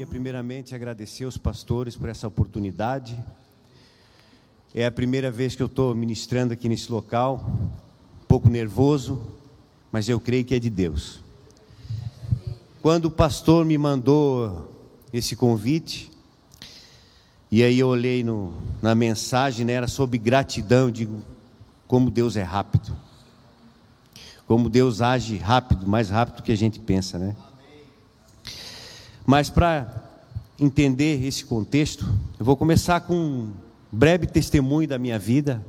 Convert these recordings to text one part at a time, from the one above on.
Queria primeiramente agradecer aos pastores por essa oportunidade. É a primeira vez que eu estou ministrando aqui nesse local, um pouco nervoso, mas eu creio que é de Deus. Quando o pastor me mandou esse convite, e aí eu olhei no, na mensagem, né, era sobre gratidão, eu digo, como Deus é rápido. Como Deus age rápido, mais rápido do que a gente pensa, né? Mas para entender esse contexto, eu vou começar com um breve testemunho da minha vida,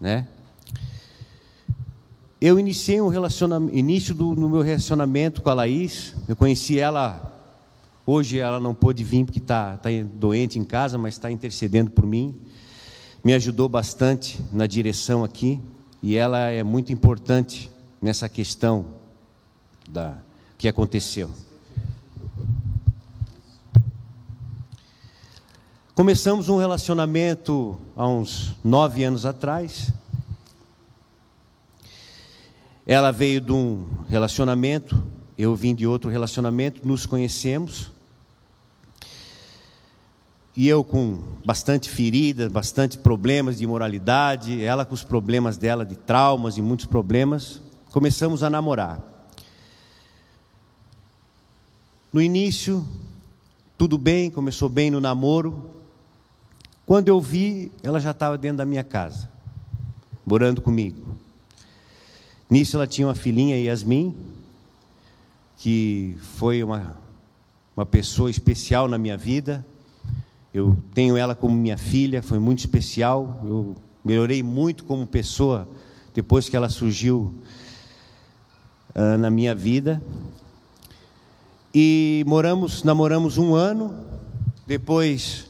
né? Eu iniciei um relacionamento, início do no meu relacionamento com a Laís. Eu conheci ela hoje ela não pôde vir porque está tá doente em casa, mas está intercedendo por mim. Me ajudou bastante na direção aqui e ela é muito importante nessa questão da que aconteceu. Começamos um relacionamento há uns nove anos atrás. Ela veio de um relacionamento, eu vim de outro relacionamento, nos conhecemos. E eu com bastante feridas, bastante problemas de imoralidade, ela com os problemas dela de traumas e muitos problemas, começamos a namorar. No início, tudo bem, começou bem no namoro, quando eu vi, ela já estava dentro da minha casa, morando comigo. Nisso ela tinha uma filhinha, Yasmin, que foi uma, uma pessoa especial na minha vida. Eu tenho ela como minha filha, foi muito especial. Eu melhorei muito como pessoa depois que ela surgiu uh, na minha vida. E moramos, namoramos um ano. Depois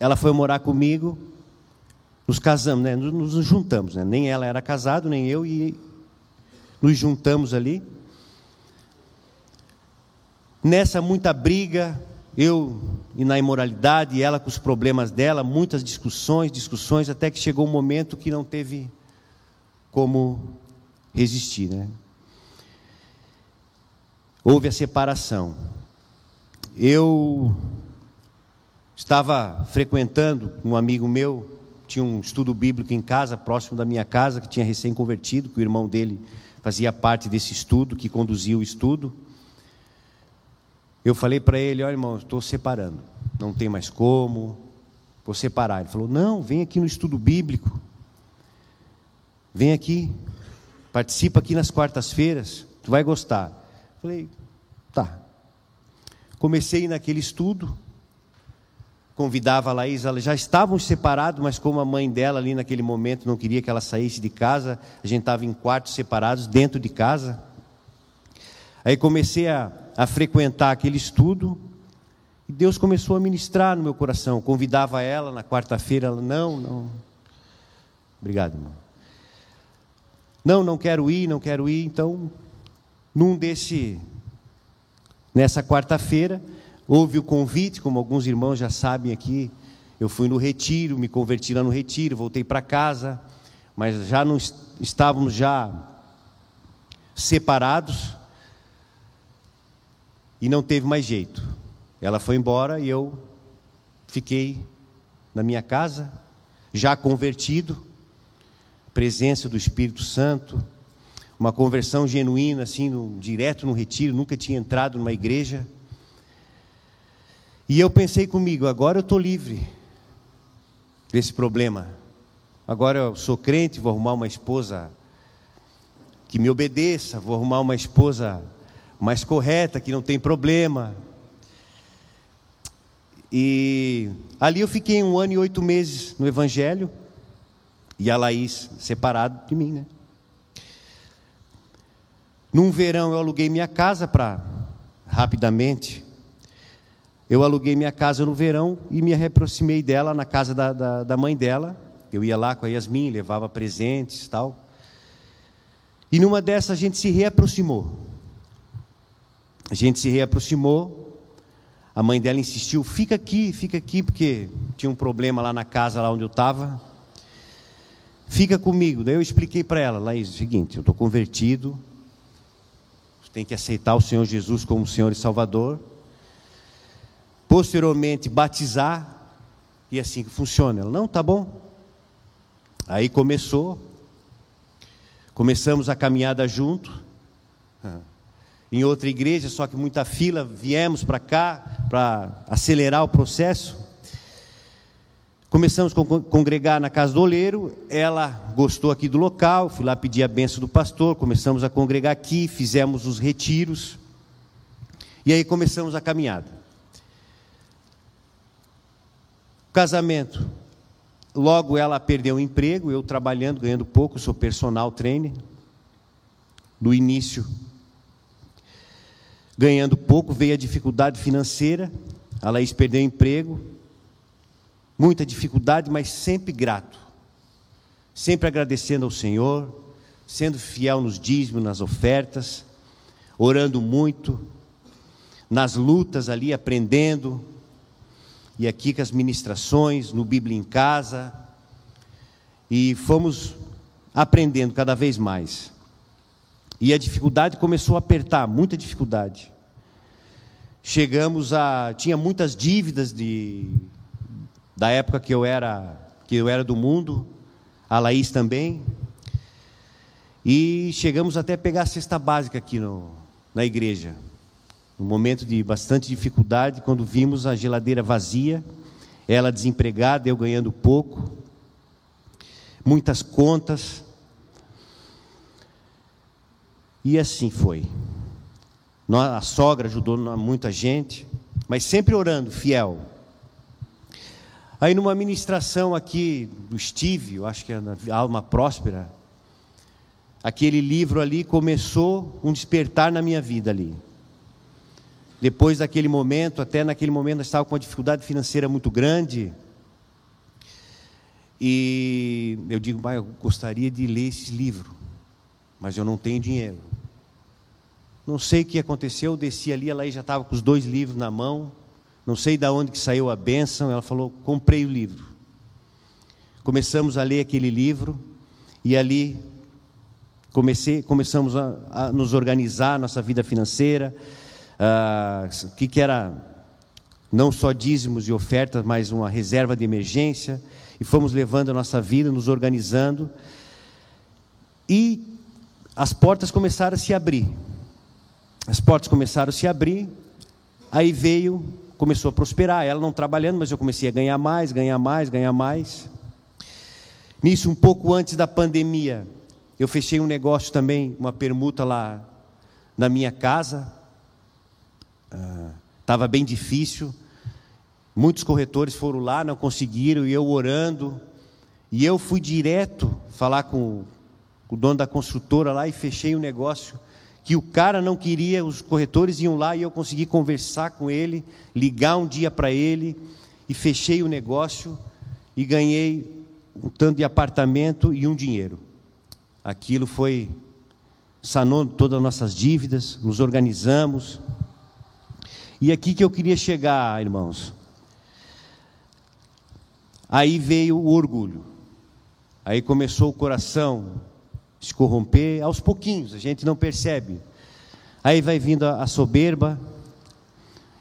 ela foi morar comigo, nos casamos, né? nos, juntamos, né? nem ela era casada, nem eu, e nos juntamos ali. Nessa muita briga, eu e na imoralidade, ela com os problemas dela, muitas discussões, discussões, até que chegou um momento que não teve como resistir, né? Houve a separação. Eu Estava frequentando um amigo meu, tinha um estudo bíblico em casa, próximo da minha casa, que tinha recém-convertido, que o irmão dele fazia parte desse estudo, que conduzia o estudo. Eu falei para ele: Olha, irmão, estou separando, não tem mais como, vou separar. Ele falou: Não, vem aqui no estudo bíblico, vem aqui, participa aqui nas quartas-feiras, tu vai gostar. Falei: Tá. Comecei naquele estudo, convidava a Laís, elas já estavam separados, mas como a mãe dela ali naquele momento não queria que ela saísse de casa, a gente estava em quartos separados, dentro de casa. Aí comecei a, a frequentar aquele estudo, e Deus começou a ministrar no meu coração. Convidava ela na quarta-feira, ela, não, não. Obrigado, irmão. Não, não quero ir, não quero ir. Então, num desse, nessa quarta-feira, Houve o convite, como alguns irmãos já sabem aqui. Eu fui no retiro, me converti lá no retiro, voltei para casa, mas já não estávamos já separados e não teve mais jeito. Ela foi embora e eu fiquei na minha casa, já convertido, presença do Espírito Santo, uma conversão genuína, assim, no, direto no retiro, nunca tinha entrado numa igreja. E eu pensei comigo, agora eu estou livre desse problema. Agora eu sou crente, vou arrumar uma esposa que me obedeça, vou arrumar uma esposa mais correta, que não tem problema. E ali eu fiquei um ano e oito meses no Evangelho, e a Laís separado de mim, né? Num verão eu aluguei minha casa para, rapidamente, eu aluguei minha casa no verão e me reaproximei dela na casa da, da, da mãe dela. Eu ia lá com a Yasmin, levava presentes e tal. E numa dessas a gente se reaproximou. A gente se reaproximou. A mãe dela insistiu: fica aqui, fica aqui, porque tinha um problema lá na casa lá onde eu estava. Fica comigo. Daí eu expliquei para ela, Laís, é o seguinte: eu estou convertido, tem que aceitar o Senhor Jesus como Senhor e Salvador. Posteriormente, batizar. E assim que funciona. Ela, não, tá bom. Aí começou. Começamos a caminhada junto. Em outra igreja, só que muita fila, viemos para cá para acelerar o processo. Começamos a congregar na casa do oleiro, ela gostou aqui do local, fui lá pedir a benção do pastor, começamos a congregar aqui, fizemos os retiros, e aí começamos a caminhada. Casamento. Logo ela perdeu o emprego, eu trabalhando, ganhando pouco, sou personal trainer. No início, ganhando pouco, veio a dificuldade financeira, a Laís perdeu o emprego, muita dificuldade, mas sempre grato, sempre agradecendo ao Senhor, sendo fiel nos dízimos, nas ofertas, orando muito, nas lutas ali, aprendendo, e aqui com as ministrações, no Bíblia em casa, e fomos aprendendo cada vez mais. E a dificuldade começou a apertar, muita dificuldade. Chegamos a. Tinha muitas dívidas de, da época que eu era que eu era do mundo, a Laís também. E chegamos até a pegar a cesta básica aqui no, na igreja. Um momento de bastante dificuldade, quando vimos a geladeira vazia, ela desempregada, eu ganhando pouco, muitas contas. E assim foi. A sogra ajudou muita gente, mas sempre orando, fiel. Aí numa ministração aqui do Steve, eu acho que é na Alma Próspera, aquele livro ali começou um despertar na minha vida ali. Depois daquele momento, até naquele momento estava com uma dificuldade financeira muito grande. E eu digo, pai, eu gostaria de ler esse livro, mas eu não tenho dinheiro. Não sei o que aconteceu, eu desci ali, ela já estava com os dois livros na mão. Não sei de onde que saiu a bênção, ela falou: comprei o livro. Começamos a ler aquele livro e ali comecei, começamos a, a nos organizar, nossa vida financeira, ah, o que, que era não só dízimos e ofertas, mas uma reserva de emergência, e fomos levando a nossa vida, nos organizando, e as portas começaram a se abrir. As portas começaram a se abrir, aí veio começou a prosperar. Ela não trabalhando, mas eu comecei a ganhar mais, ganhar mais, ganhar mais. Nisso, um pouco antes da pandemia, eu fechei um negócio também, uma permuta lá na minha casa. Estava ah, bem difícil. Muitos corretores foram lá, não conseguiram, e eu orando. E eu fui direto falar com o dono da construtora lá e fechei o um negócio que o cara não queria, os corretores iam lá e eu consegui conversar com ele, ligar um dia para ele e fechei o negócio e ganhei um tanto de apartamento e um dinheiro. Aquilo foi sanou todas as nossas dívidas, nos organizamos. E aqui que eu queria chegar, irmãos. Aí veio o orgulho. Aí começou o coração se corromper aos pouquinhos, a gente não percebe. Aí vai vindo a, a soberba,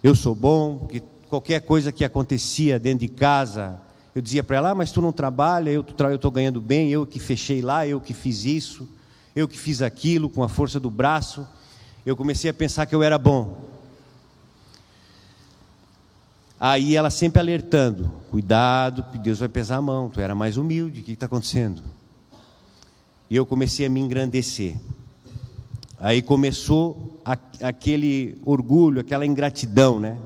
eu sou bom, que qualquer coisa que acontecia dentro de casa, eu dizia para ela, ah, mas tu não trabalha, eu estou ganhando bem, eu que fechei lá, eu que fiz isso, eu que fiz aquilo com a força do braço. Eu comecei a pensar que eu era bom. Aí ela sempre alertando, cuidado, Deus vai pesar a mão, tu era mais humilde, o que está acontecendo? E eu comecei a me engrandecer. Aí começou a, aquele orgulho, aquela ingratidão, né?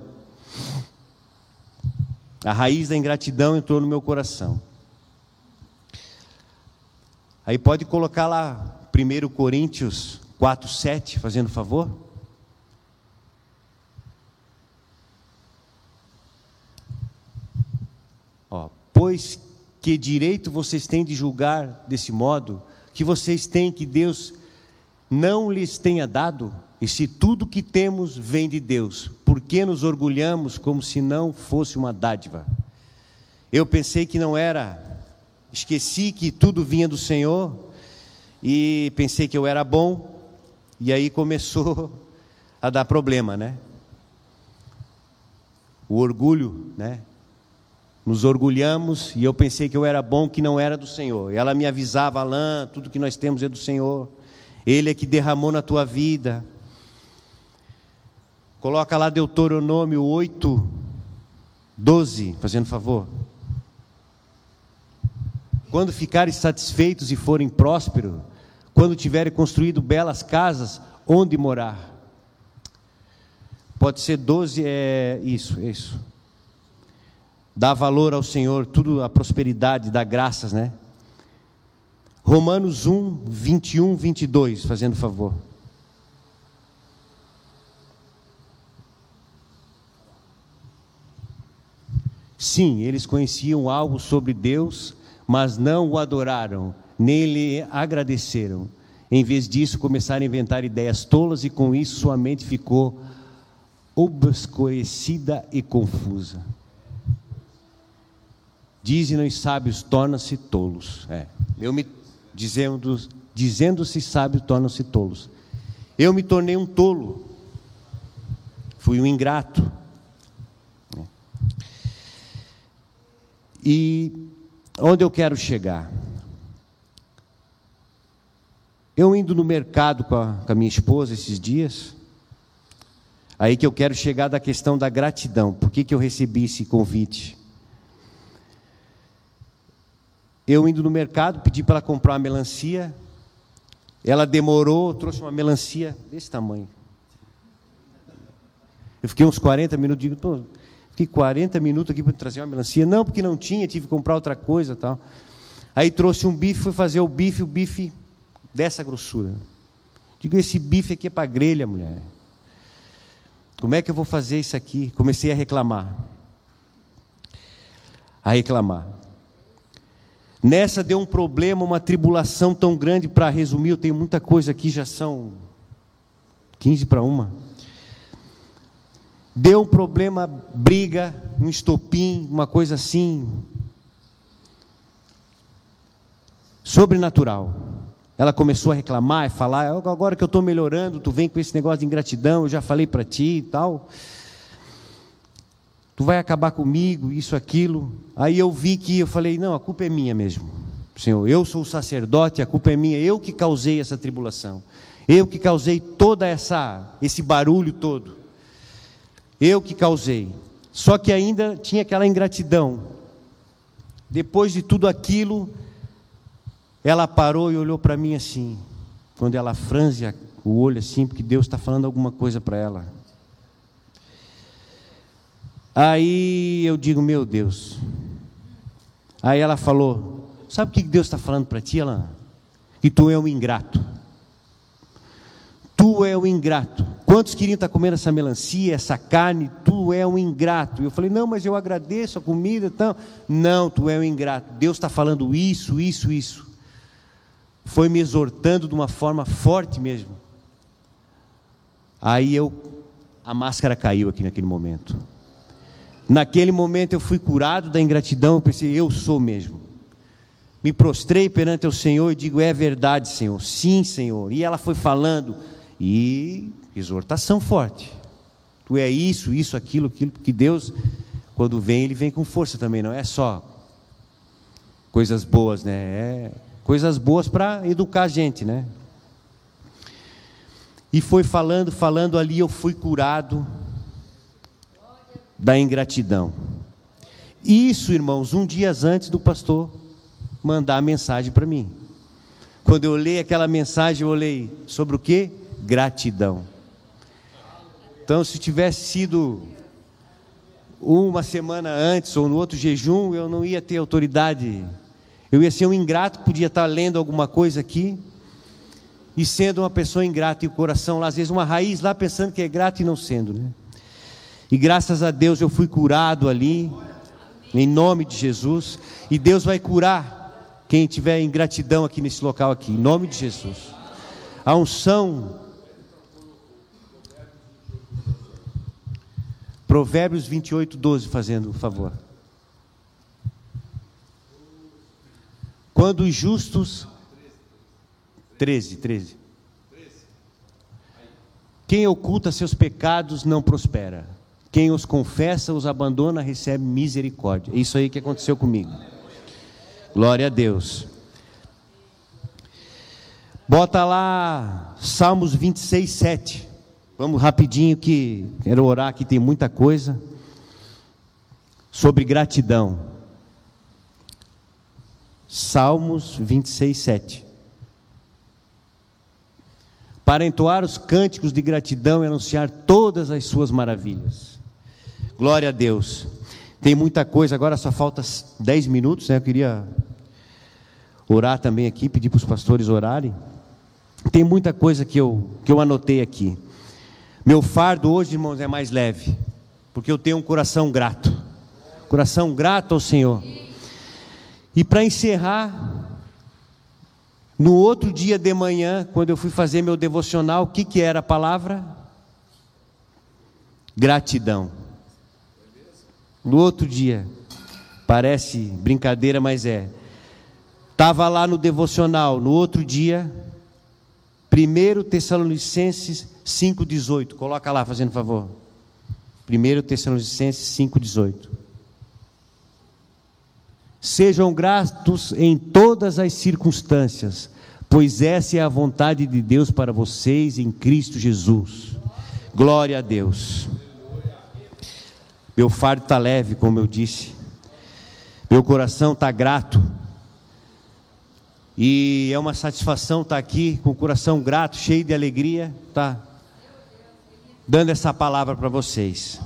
A raiz da ingratidão entrou no meu coração. Aí pode colocar lá 1 Coríntios 4, 7, fazendo favor. Ó, pois que direito vocês têm de julgar desse modo que vocês têm que Deus não lhes tenha dado? E se tudo que temos vem de Deus, por que nos orgulhamos como se não fosse uma dádiva? Eu pensei que não era, esqueci que tudo vinha do Senhor e pensei que eu era bom E aí começou a dar problema, né? O orgulho, né? Nos orgulhamos e eu pensei que eu era bom, que não era do Senhor. E ela me avisava, Alain, tudo que nós temos é do Senhor. Ele é que derramou na tua vida. Coloca lá Deuteronômio 8, 12, fazendo favor. Quando ficarem satisfeitos e forem prósperos, quando tiverem construído belas casas, onde morar? Pode ser 12, é isso, é isso. Dá valor ao Senhor, tudo a prosperidade, dá graças, né? Romanos 1, 21, 22, fazendo favor. Sim, eles conheciam algo sobre Deus, mas não o adoraram, nem lhe agradeceram. Em vez disso, começaram a inventar ideias tolas e com isso sua mente ficou obscurecida e confusa. Dizem os sábios, tornam-se tolos. É, eu me dizendo, dizendo-se sábios, tornam-se tolos. Eu me tornei um tolo. Fui um ingrato. E onde eu quero chegar? Eu indo no mercado com a, com a minha esposa esses dias, Aí que eu quero chegar da questão da gratidão. Por que, que eu recebi esse convite? Eu indo no mercado, pedi para ela comprar uma melancia. Ela demorou, trouxe uma melancia desse tamanho. Eu fiquei uns 40 minutos, digo, pô, fiquei 40 minutos aqui para trazer uma melancia. Não, porque não tinha, tive que comprar outra coisa tal. Aí trouxe um bife, fui fazer o bife, o bife dessa grossura. Digo, esse bife aqui é para grelha, mulher. Como é que eu vou fazer isso aqui? Comecei a reclamar. A reclamar. Nessa deu um problema, uma tribulação tão grande, para resumir, eu tenho muita coisa aqui, já são 15 para uma. Deu um problema, briga, um estopim, uma coisa assim. Sobrenatural. Ela começou a reclamar e falar: agora que eu estou melhorando, tu vem com esse negócio de ingratidão, eu já falei para ti e tal. Tu vai acabar comigo, isso, aquilo. Aí eu vi que eu falei: não, a culpa é minha mesmo. Senhor, eu sou o sacerdote, a culpa é minha, eu que causei essa tribulação. Eu que causei toda essa esse barulho todo. Eu que causei. Só que ainda tinha aquela ingratidão. Depois de tudo aquilo, ela parou e olhou para mim assim, quando ela franze o olho assim, porque Deus está falando alguma coisa para ela. Aí eu digo, meu Deus. Aí ela falou: Sabe o que Deus está falando para ti, Alain? Que tu é um ingrato. Tu é um ingrato. Quantos queriam estar tá comendo essa melancia, essa carne? Tu é um ingrato. Eu falei: Não, mas eu agradeço a comida. Então. Não, tu é um ingrato. Deus está falando isso, isso, isso foi me exortando de uma forma forte mesmo. Aí eu, a máscara caiu aqui naquele momento. Naquele momento eu fui curado da ingratidão, eu pensei, eu sou mesmo. Me prostrei perante o Senhor e digo, é verdade, Senhor, sim, Senhor. E ela foi falando, e exortação forte. Tu é isso, isso, aquilo, aquilo, porque Deus, quando vem, Ele vem com força também, não é só coisas boas, né? É Coisas boas para educar a gente, né? E foi falando, falando ali, eu fui curado da ingratidão. Isso, irmãos, um dia antes do pastor mandar a mensagem para mim. Quando eu olhei aquela mensagem, eu olhei sobre o que? Gratidão. Então, se tivesse sido uma semana antes ou no outro jejum, eu não ia ter autoridade eu ia ser um ingrato, podia estar lendo alguma coisa aqui, e sendo uma pessoa ingrata, e o coração lá, às vezes uma raiz lá pensando que é grato e não sendo, né? E graças a Deus eu fui curado ali, em nome de Jesus, e Deus vai curar quem tiver ingratidão aqui nesse local aqui, em nome de Jesus. A unção Provérbios 28, 12, fazendo o favor. Quando os justos. 13, 13. Quem oculta seus pecados não prospera. Quem os confessa, os abandona, recebe misericórdia. É isso aí que aconteceu comigo. Glória a Deus. Bota lá Salmos 26, 7. Vamos rapidinho que quero orar aqui, tem muita coisa. Sobre gratidão. Salmos 26, 7. Para entoar os cânticos de gratidão e anunciar todas as suas maravilhas. Glória a Deus. Tem muita coisa, agora só falta 10 minutos, né? Eu queria orar também aqui, pedir para os pastores orarem. Tem muita coisa que eu, que eu anotei aqui. Meu fardo hoje, irmãos, é mais leve, porque eu tenho um coração grato. Coração grato ao Senhor. E para encerrar, no outro dia de manhã, quando eu fui fazer meu devocional, o que, que era a palavra? Gratidão. No outro dia, parece brincadeira, mas é. Estava lá no devocional, no outro dia, 1 Tessalonicenses 5,18. Coloca lá, fazendo favor. 1 Tessalonicenses 5,18. Sejam gratos em todas as circunstâncias, pois essa é a vontade de Deus para vocês em Cristo Jesus. Glória a Deus. Meu fardo está leve, como eu disse. Meu coração está grato e é uma satisfação estar aqui com o coração grato, cheio de alegria, tá dando essa palavra para vocês.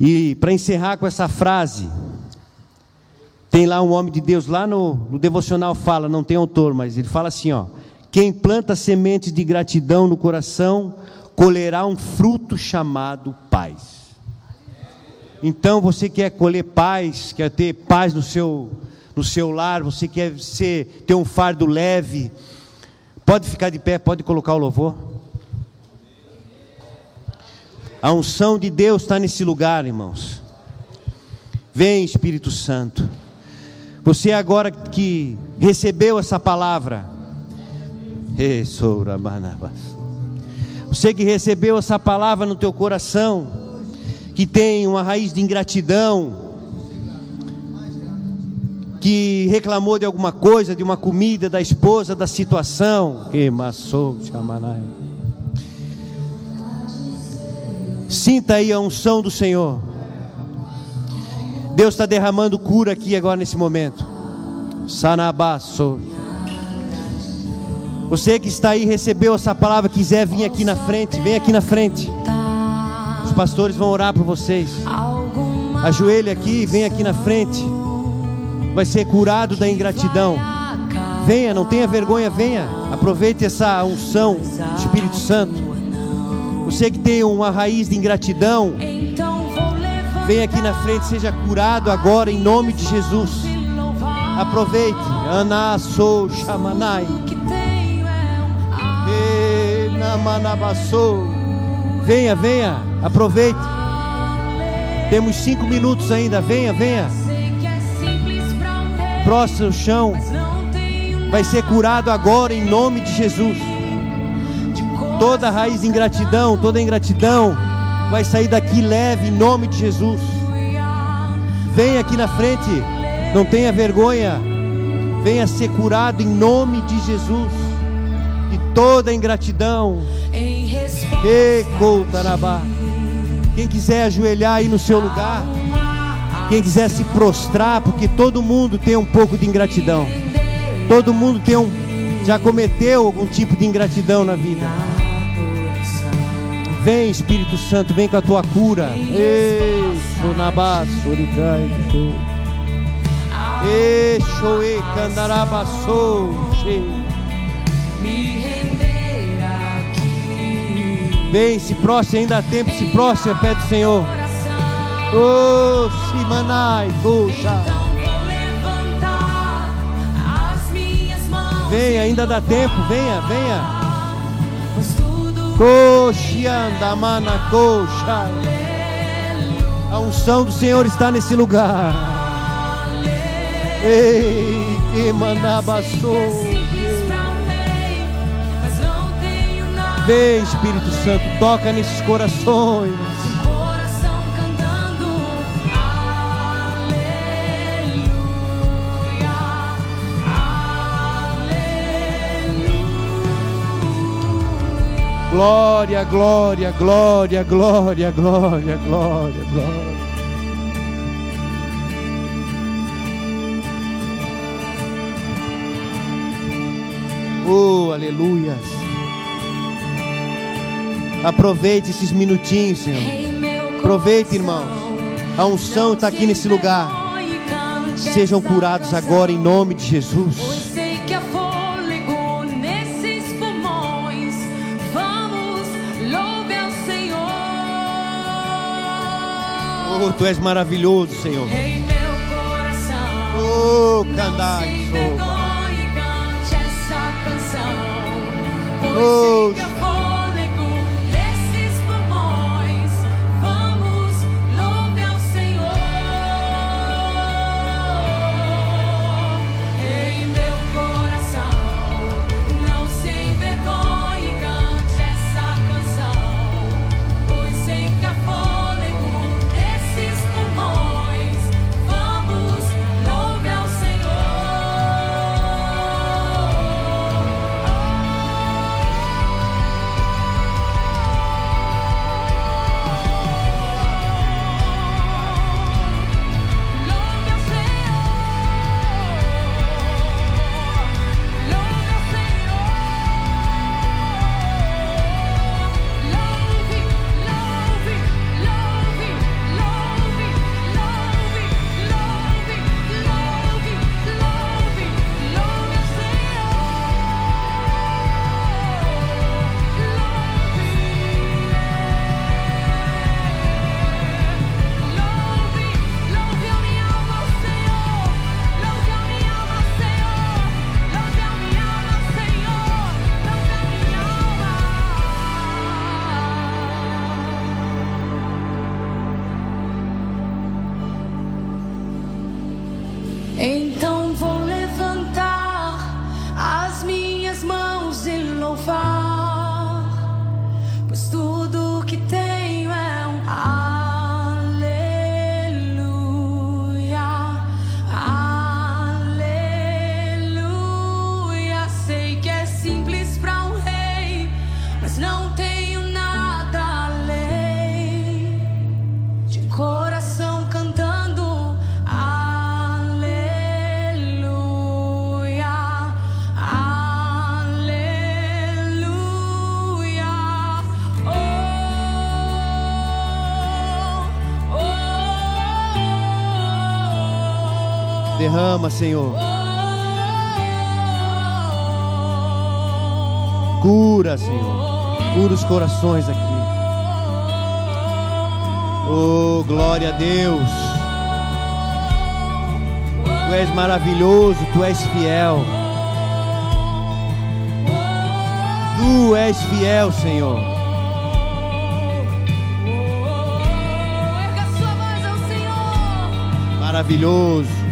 E para encerrar com essa frase, tem lá um homem de Deus, lá no, no devocional fala, não tem autor, mas ele fala assim: ó, quem planta sementes de gratidão no coração, colherá um fruto chamado paz. Então você quer colher paz, quer ter paz no seu no seu lar, você quer ser, ter um fardo leve, pode ficar de pé, pode colocar o louvor. A unção de Deus está nesse lugar, irmãos. Vem, Espírito Santo. Você agora que recebeu essa palavra, você que recebeu essa palavra no teu coração, que tem uma raiz de ingratidão, que reclamou de alguma coisa, de uma comida, da esposa, da situação. Que maçou, chamanai. Sinta aí a unção do Senhor. Deus está derramando cura aqui agora nesse momento. Sanabaço. Você que está aí, recebeu essa palavra, quiser vir aqui na frente, vem aqui na frente. Pastores vão orar por vocês. Ajoelhe aqui, vem aqui na frente vai ser curado da ingratidão. Venha, não tenha vergonha, venha. Aproveite essa unção do Espírito Santo. Você que tem uma raiz de ingratidão, venha aqui na frente, seja curado agora em nome de Jesus. Aproveite. Ana sou chamanai. Venha, venha, aproveite. Temos cinco minutos ainda. Venha, venha no chão, vai ser curado agora em nome de Jesus. Toda raiz de ingratidão, toda ingratidão vai sair daqui leve em nome de Jesus. Venha aqui na frente, não tenha vergonha, venha ser curado em nome de Jesus. De toda ingratidão. Quem quiser ajoelhar aí no seu lugar. Quem quiser se prostrar, porque todo mundo tem um pouco de ingratidão. Todo mundo tem um, já cometeu algum tipo de ingratidão na vida. Vem, Espírito Santo, vem com a tua cura. Ei, Vem, se prostre, ainda há tempo, se prostre, pede o Senhor. Oh, Simanai, puxa. Venha, ainda dá tempo, venha, venha. Coxianda, mana, coxa. A unção do Senhor está nesse lugar. Ei, que manabassou. Vem, Espírito Santo, toca nesses corações. Coração cantando, aleluia, aleluia. Glória, glória, glória, glória, glória, glória, glória. Oh, aleluia. Aproveite esses minutinhos, Senhor. Aproveite, irmãos. A unção está aqui nesse lugar. Sejam curados agora em nome de Jesus. Oh, tu és maravilhoso, Senhor. Em meu coração. Oh, candai, oh. Oh, Derrama, Senhor. Cura, Senhor. Cura os corações aqui. Oh, glória a Deus. Tu és maravilhoso, tu és fiel. Tu és fiel, Senhor. Erga sua voz ao Senhor. Maravilhoso.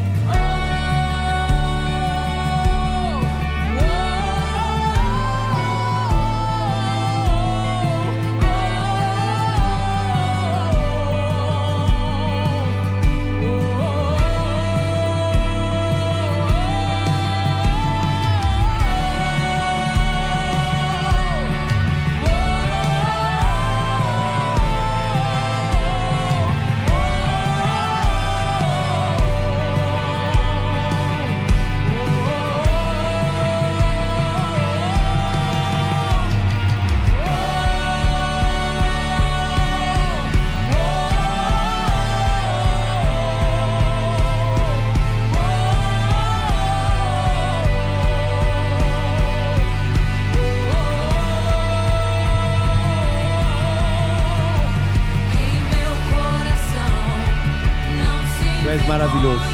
És maravilhoso.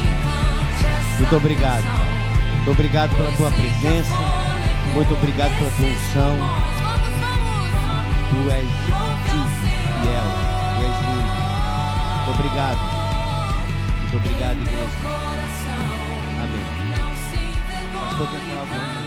Muito obrigado. Muito obrigado pela tua presença. Muito obrigado pela tua unção. Tu és fiel. Tu és lindo. Muito obrigado. Muito obrigado, igreja. Amém. Coisa?